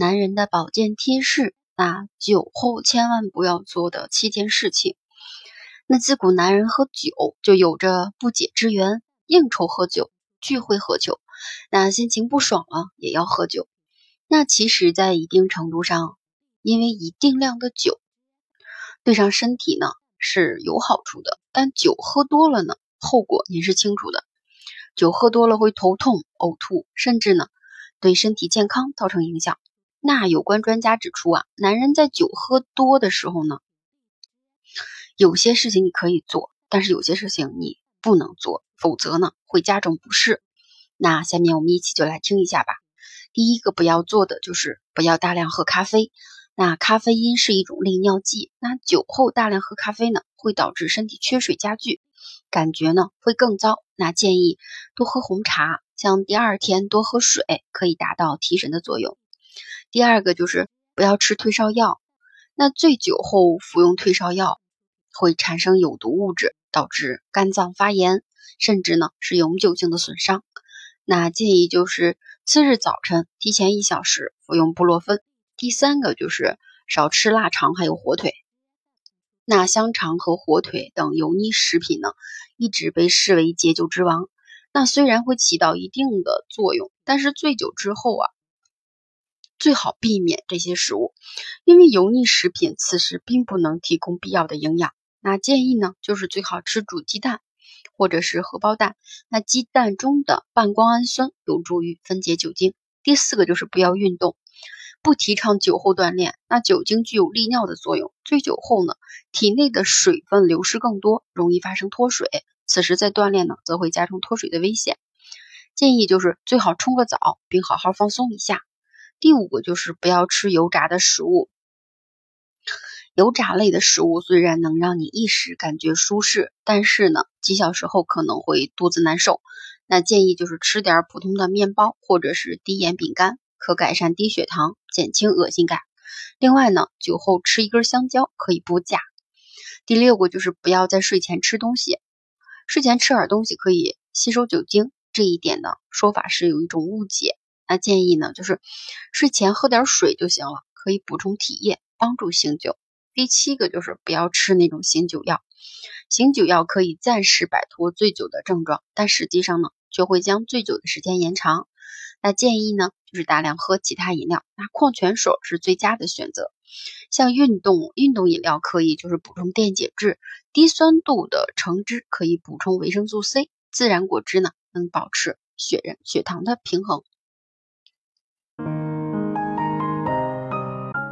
男人的保健贴士，那酒后千万不要做的七件事情。那自古男人喝酒就有着不解之缘，应酬喝酒，聚会喝酒，那心情不爽了也要喝酒。那其实，在一定程度上，因为一定量的酒对上身体呢是有好处的，但酒喝多了呢，后果您是清楚的。酒喝多了会头痛、呕吐，甚至呢。对身体健康造成影响。那有关专家指出啊，男人在酒喝多的时候呢，有些事情你可以做，但是有些事情你不能做，否则呢会加重不适。那下面我们一起就来听一下吧。第一个不要做的就是不要大量喝咖啡。那咖啡因是一种利尿剂，那酒后大量喝咖啡呢，会导致身体缺水加剧，感觉呢会更糟。那建议多喝红茶。像第二天多喝水，可以达到提神的作用。第二个就是不要吃退烧药。那醉酒后服用退烧药会产生有毒物质，导致肝脏发炎，甚至呢是永久性的损伤。那建议就是次日早晨提前一小时服用布洛芬。第三个就是少吃腊肠还有火腿。那香肠和火腿等油腻食品呢，一直被视为解酒之王。那虽然会起到一定的作用，但是醉酒之后啊，最好避免这些食物，因为油腻食品此时并不能提供必要的营养。那建议呢，就是最好吃煮鸡蛋或者是荷包蛋。那鸡蛋中的半胱氨酸有助于分解酒精。第四个就是不要运动，不提倡酒后锻炼。那酒精具有利尿的作用，醉酒后呢，体内的水分流失更多，容易发生脱水。此时再锻炼呢，则会加重脱水的危险。建议就是最好冲个澡，并好好放松一下。第五个就是不要吃油炸的食物。油炸类的食物虽然能让你一时感觉舒适，但是呢，几小时后可能会肚子难受。那建议就是吃点普通的面包或者是低盐饼干，可改善低血糖，减轻恶心感。另外呢，酒后吃一根香蕉可以补钾。第六个就是不要在睡前吃东西。睡前吃点东西可以吸收酒精，这一点呢说法是有一种误解。那建议呢就是睡前喝点水就行了，可以补充体液，帮助醒酒。第七个就是不要吃那种醒酒药，醒酒药可以暂时摆脱醉酒的症状，但实际上呢却会将醉酒的时间延长。那建议呢就是大量喝其他饮料，那矿泉水是最佳的选择。像运动运动饮料可以就是补充电解质，低酸度的橙汁可以补充维生素 C，自然果汁呢能保持血人血糖的平衡。